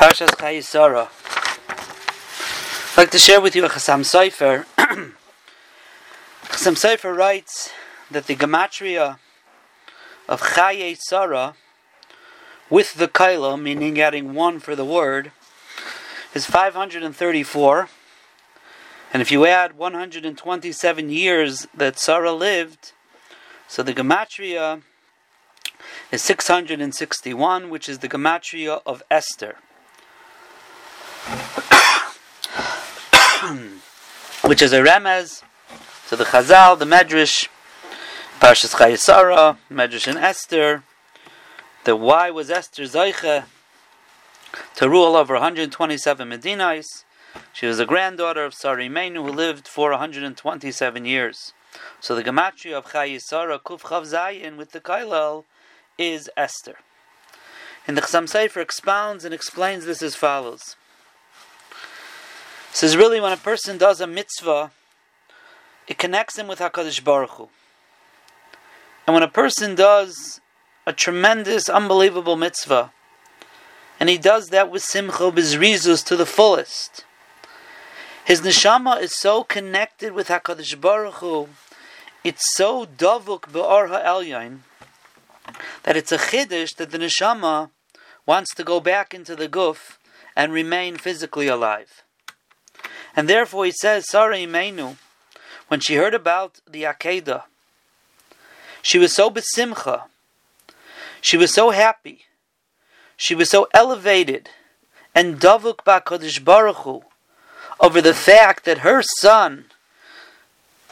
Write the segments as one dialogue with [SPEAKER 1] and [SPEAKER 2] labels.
[SPEAKER 1] Parshas Chayei Sarah. I'd like to share with you a Chassam Sofer. Chassam Sofer writes that the gematria of Chaye Sarah with the Kaila, meaning adding one for the word, is 534. And if you add 127 years that Sarah lived, so the gematria is 661, which is the gematria of Esther. which is a remez to the Chazal, the Medrash, Parshas Chayei Sarah, Medrash and Esther. The why was Esther Zayche to rule over 127 Medinais? She was a granddaughter of Sarah Imenu who lived for 127 years. So the gematria of Chayei Sarah Kuf Chav Zayin with the Kailal is Esther. And the Chassam Sofer expounds and explains this as follows. Says really when a person does a mitzvah, it connects him with HaKadosh Baruch Hu. And when a person does a tremendous, unbelievable mitzvah, and he does that with simcha bizrizus to the fullest, his neshama is so connected with Hakadosh Baruch Hu, it's so davuk be'or ha'elyon that it's a chiddush that the neshama wants to go back into the guf and remain physically alive. And therefore he says, Sarah Imenu, when she heard about the Akedah, she was so besimcha, she was so happy, she was so elevated, and davuk ba'kadosh baruch Hu, over the fact that her son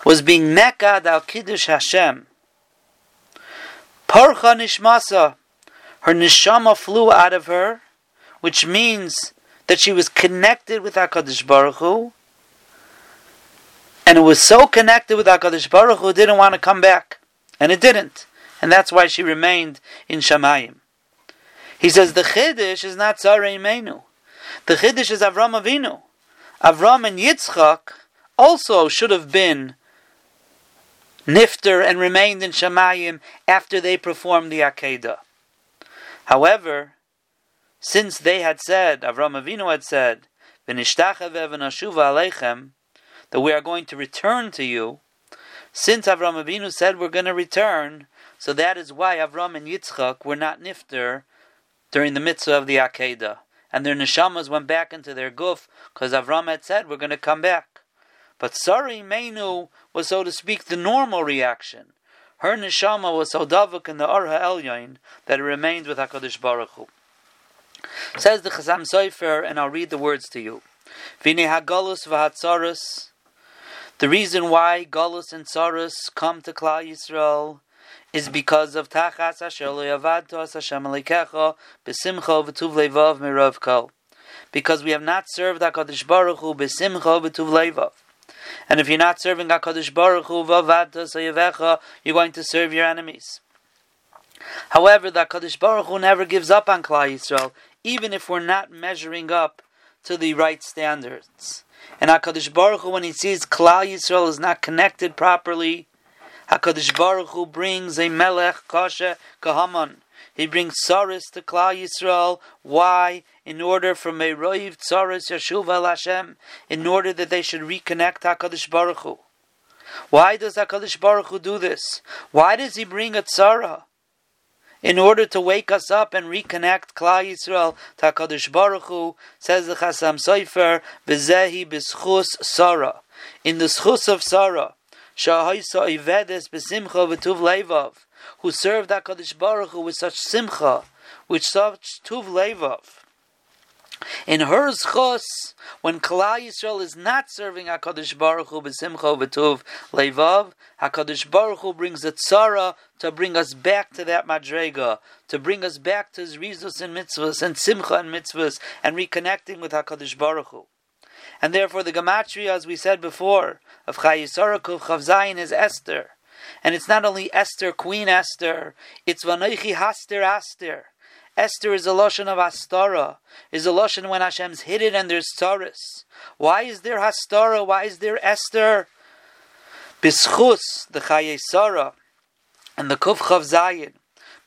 [SPEAKER 1] was being mekad al kiddush Hashem. Parcha nishmasa, her neshama flew out of her, which means that she was connected with HaKadosh Baruch Hu, and it was so connected with HaKadosh Baruch Hu, didn't want to come back. And it didn't. And that's why she remained in Shamayim. He says the Chiddush is not Sarah Imenu. The Chiddush is Avram Avinu. Avram and Yitzchak also should have been Nifter and remained in Shemayim after they performed the Akedah. However, since they had said, Avram Avinu had said, aleichem, that we are going to return to you, since Avram Avinu said we're going to return, so that is why Avram and Yitzchak were not nifter during the mitzvah of the Akedah. And their neshamas went back into their guf, because Avram had said we're going to come back. But Sarah Imenu was, so to speak, the normal reaction. Her neshama was so davuk in the Arha Elyon that it remained with HaKadosh Baruch Hu. Says the Chassam Sofer, and I'll read the words to you. Vine hagalus v'hatzaras. The reason why galus and tzaras come to Klal Yisrael is because of tachas asher loyavadto Hashem alikecha besimcha v'tuv levav mirav kol. Because we have not served HaKadosh Baruch Hu besimcha v'tuv levav. And if you're not serving HaKadosh Baruch Hu v'avadto sayavecha, you're going to serve your enemies. However, the HaKadosh Baruch Hu never gives up on Klal Yisrael even if we're not measuring up to the right standards. And Hakadosh Baruch Hu, when he sees Klal Yisrael is not connected properly, Hakadosh Baruch Hu brings a Melech Kasha Kahaman. He brings Saris to Klal Yisrael. Why? In order for Meiroiv Tsaris Yashuv El Hashem, in order that they should reconnect Hakadosh Baruch Hu. Why does Hakadosh Baruch Hu do this? Why does he bring a tzara? In order to wake us up and reconnect Klal Yisrael to HaKadosh Baruch Hu, says the Chassam Sofer, V'zehi b'schus Sarah. In the schus of Sarah, Shahaisa Ivedes b'simcha v'tuv levav, who served HaKadosh Baruch Hu with such simcha, with such tuv levav. In her schos, when Klal Yisrael is not serving Hakadosh Baruch Hu b'simcha v'tuv leivav, Hakadosh Baruch Hu brings a tzara to bring us back to that madrega, to bring us back to Zrizus and mitzvahs and simcha and mitzvahs and reconnecting with Hakadosh Baruch Hu. And therefore, the gematria, as we said before, of Chayei Sarah Kuv Chavzayin is Esther. And it's not only Esther, Queen Esther, it's Vanoichi Haster Aster. Esther is a lotion of Astara, is a lotion when Hashem's hidden and there's Taurus. Why is there Hastara? Why is there Esther? Bischus, the Chaye Sarah, and the Kuf Chav Zayin,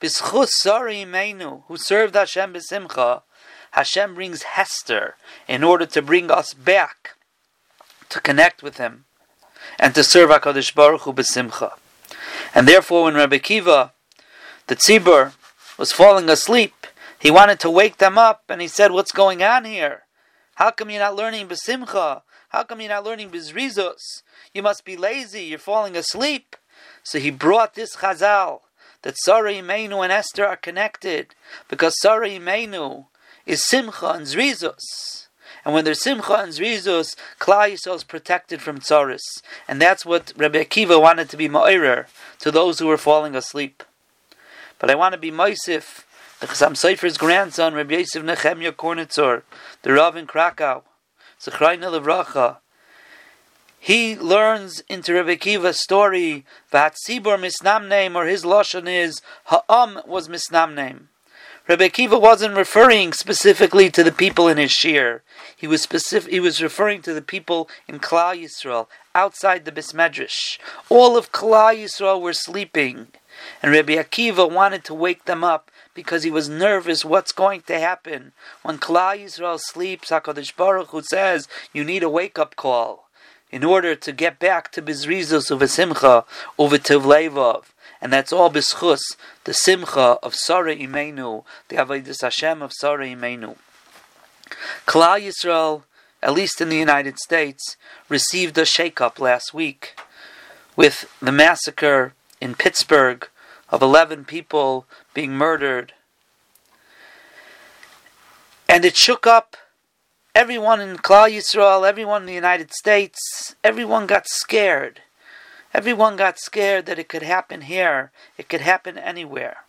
[SPEAKER 1] B'schus Sarah Imenu, who served Hashem b'simcha, Hashem brings Hester in order to bring us back to connect with Him and to serve HaKadosh Baruch Hu b'simcha. And therefore, when Rabbi Akiva, the tzibur, was falling asleep, he wanted to wake them up, and he said, "What's going on here? How come you're not learning b'simcha? How come you're not learning b'zrizos? You must be lazy. You're falling asleep." So he brought this chazal that Sarah Imenu and Esther are connected because Sarah Imenu is Simcha and Zrizos. And when there's Simcha and Zrizus, Klal Yisrael is protected from tzaris. And that's what Rabbi Akiva wanted to be Ma'irer to those who were falling asleep. But I want to be Moisif, the Chassam Sofer's grandson, Rabbi Yosef Nechemya Kornitzer, the Rav in Krakow, Zechrayna Levracha. He learns into Rabbi Akiva's story, Vahatzibor Misnamneim, or his Lashon is, Ha'am was Misnamneim. Rabbi Akiva wasn't referring specifically to the people in his shir. He was specific. He was referring to the people in Klal Yisrael outside the Bismedrish. All of Klal Yisrael were sleeping, and Rabbi Akiva wanted to wake them up because he was nervous. What's going to happen when Klal Yisrael sleeps? Hakadosh Baruch Hu says you need a wake up call in order to get back to Bizrizus uvesimcha uvetivlevav. And that's all b'schus, the simcha of Sarah Imenu, the Avodah Hashem of Sarah Imenu. Klal Yisrael, at least in the United States, received a shake-up last week with the massacre in Pittsburgh of 11 people being murdered. And it shook up everyone in Klal Yisrael, everyone in the United States, everyone got scared. Everyone got scared that it could happen here, it could happen anywhere.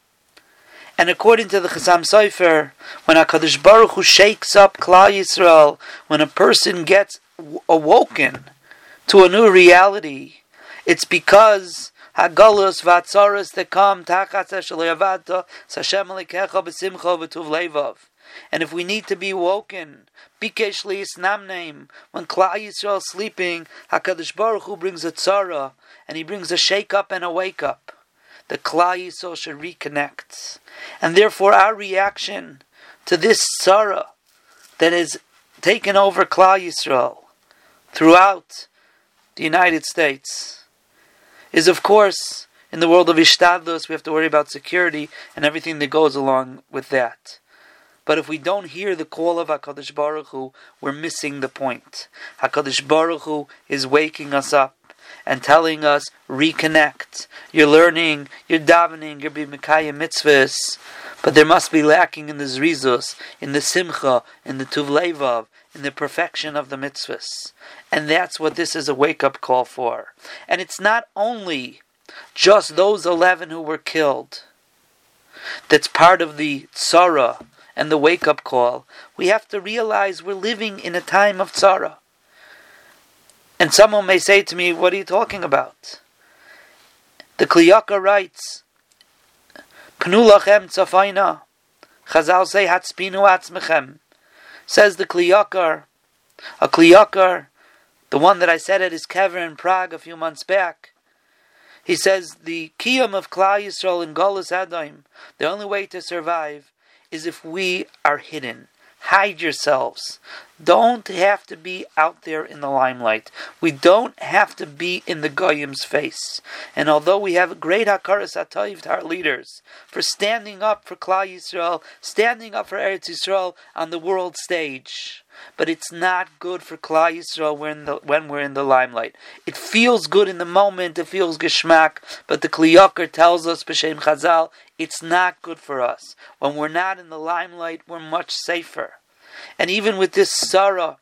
[SPEAKER 1] And according to the Chassam Sofer, when HaKadosh Baruch Hu shakes up Klal Yisrael, when a person gets awoken to a new reality, it's because Hagalus vatzaras that come tachat Sashem Alikecha b'simcha v'tuv levav. And if we need to be woken, Bikesh Nam name, when Klal Yisrael is sleeping, Hakadosh Baruch Hu brings a tzara, and he brings a shake up and a wake up. The Klal Yisrael should reconnect, and therefore our reaction to this tzara that has taken over Klal Yisrael throughout the United States is, of course, in the world of Ishtadlos, we have to worry about security and everything that goes along with that. But if we don't hear the call of HaKadosh Baruch Hu, we're missing the point. HaKadosh Baruch Hu is waking us up and telling us, reconnect. You're learning, you're davening, you're being Mekayah mitzvahs, but there must be lacking in the zrizos, in the Simcha, in the Tuvlevav, in the perfection of the mitzvahs. And that's what this is a wake up call for. And it's not only just those 11 who were killed. That's part of the tzara and the wake up call, we have to realize we're living in a time of tzara. And someone may say to me, What are you talking about? The Kli Yakar writes, Pnu lachem tzafaina. Chazal say, Hatspinu atzmechem. Says the Kli Yakar, a Kli Yakar, the one that I said at his kever in Prague a few months back. He says the kiyum of Klal Yisrael in Golas Adaim, the only way to survive is if we are hidden. Hide yourselves. Don't have to be out there in the limelight. We don't have to be in the Goyim's face. And although we have great Hakaras Atayiv to our leaders for standing up for Klal Yisrael, standing up for Eretz Yisrael on the world stage, but it's not good for Klal Yisrael when, the, when we're in the limelight. It feels good in the moment, it feels geschmack, but the Kli Yakar tells us, B'Shem Chazal, it's not good for us. When we're not in the limelight, we're much safer. And even with this Sarah,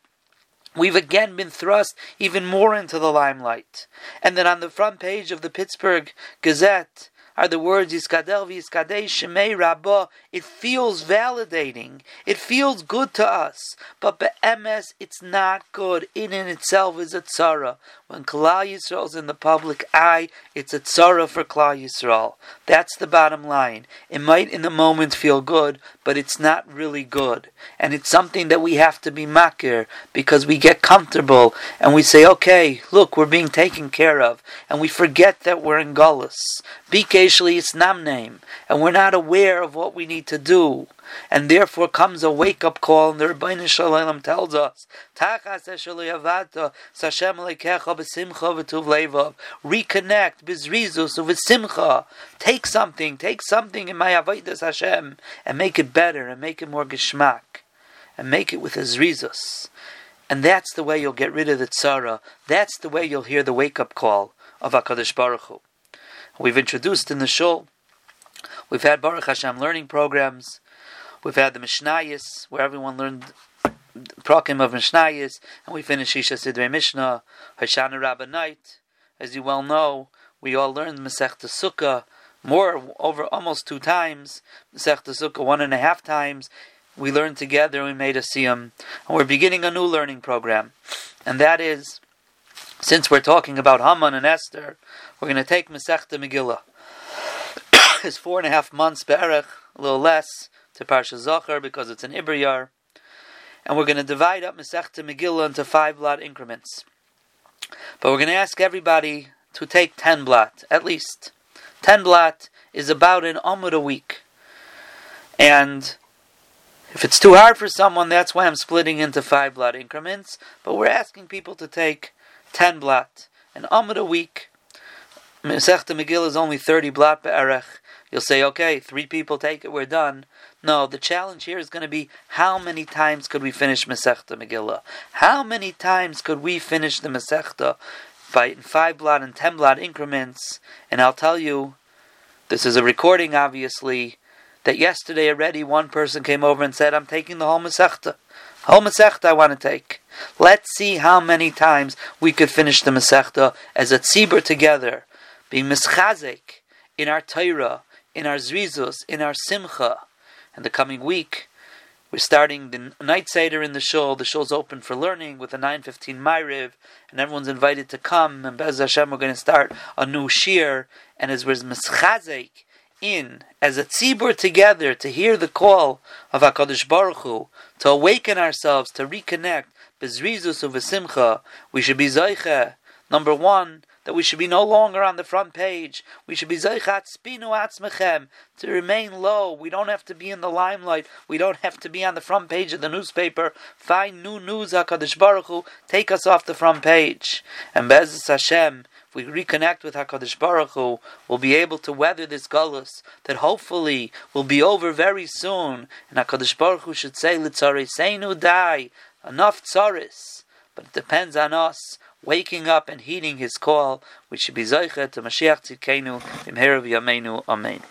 [SPEAKER 1] we've again been thrust even more into the limelight. And then on the front page of the Pittsburgh Gazette, are the words Yiskadel v'Yiskadei Shemei Rabbah. It feels validating. It feels good to us. But be'emes, it's not good. In and itself is a tzara. When Klal Yisrael is in the public eye, it's a tzara for Klal Yisrael. That's the bottom line. It might in the moment feel good, but it's not really good. And it's something that we have to be makir because we get comfortable and we say, okay, look, we're being taken care of. And we forget that we're in Gullus. BK Yeshli Isnam name, and we're not aware of what we need to do. And therefore comes a wake up call, and the Ribono Shel Olam tells us, reconnect, bizrizus, v'simcha. Take something, take something in my avodas Hashem, and make it better, and make it more geschmack, and make it with a zrizus. And that's the way you'll get rid of the tzara. That's the way you'll hear the wake up call of HaKadosh Baruch Hu. We've introduced in the shul, we've had Baruch Hashem learning programs, we've had the Mishnayos, where everyone learned Prakim of Mishnayos, and we finished Shisha Sidrei Mishnah, Hoshana Rabbah night. As you well know, we all learned Masechta Sukkah, more over almost two times, Masechta Sukkah one and a half times, we learned together, we made a siyum, and we're beginning a new learning program. And that is, since we're talking about Haman and Esther, we're going to take Masechta Megillah. it's four and a half months, be'erech, a little less, to Parsha Zachar, because it's an Ibriyar. And we're going to divide up Masechta Megillah into five blot increments. But we're going to ask everybody to take ten blot, at least. Ten blot is about an Amud a week. And if it's too hard for someone, that's why I'm splitting into five blot increments. But we're asking people to take ten blot, an amud a week. Masechta Megillah is only thirty blot be'erech. You'll say, okay, three people take it, we're done. No, the challenge here is going to be how many times could we finish Masechta Megillah? How many times could we finish the Masechta by in five blot and ten blot increments? And I'll tell you, this is a recording, obviously that yesterday already one person came over and said, I'm taking the whole Masechta. Whole Masechta I want to take. Let's see how many times we could finish the Masechta as a tzibur together, being mischazik in our Torah, in our Zrizus, in our Simcha. And the coming week, we're starting the night seder in the shul. The shul's open for learning with a 9.15 Maariv, and everyone's invited to come. And Bez Hashem, we're going to start a new shir. And as we're mischazik in as a tzibur together to hear the call of Hakadosh Baruch Hu, to awaken ourselves, to reconnect, bezrizus uvesimcha, we should be zeicha. Number one, that we should be no longer on the front page. We should be zeichat spinu atzmechem to remain low. We don't have to be in the limelight. We don't have to be on the front page of the newspaper. Find new news, Hakadosh Baruch Hu, take us off the front page. And Bezos Hashem, if we reconnect with HaKadosh Baruch Hu, we'll be able to weather this gullus that hopefully will be over very soon. And HaKadosh Baruch Hu should say, Litzari Seinu Dai, enough tzaris. But it depends on us waking up and heeding his call, which should be Zeicha to Mashiach Tzidkenu, Imherav Yameinu, Amen.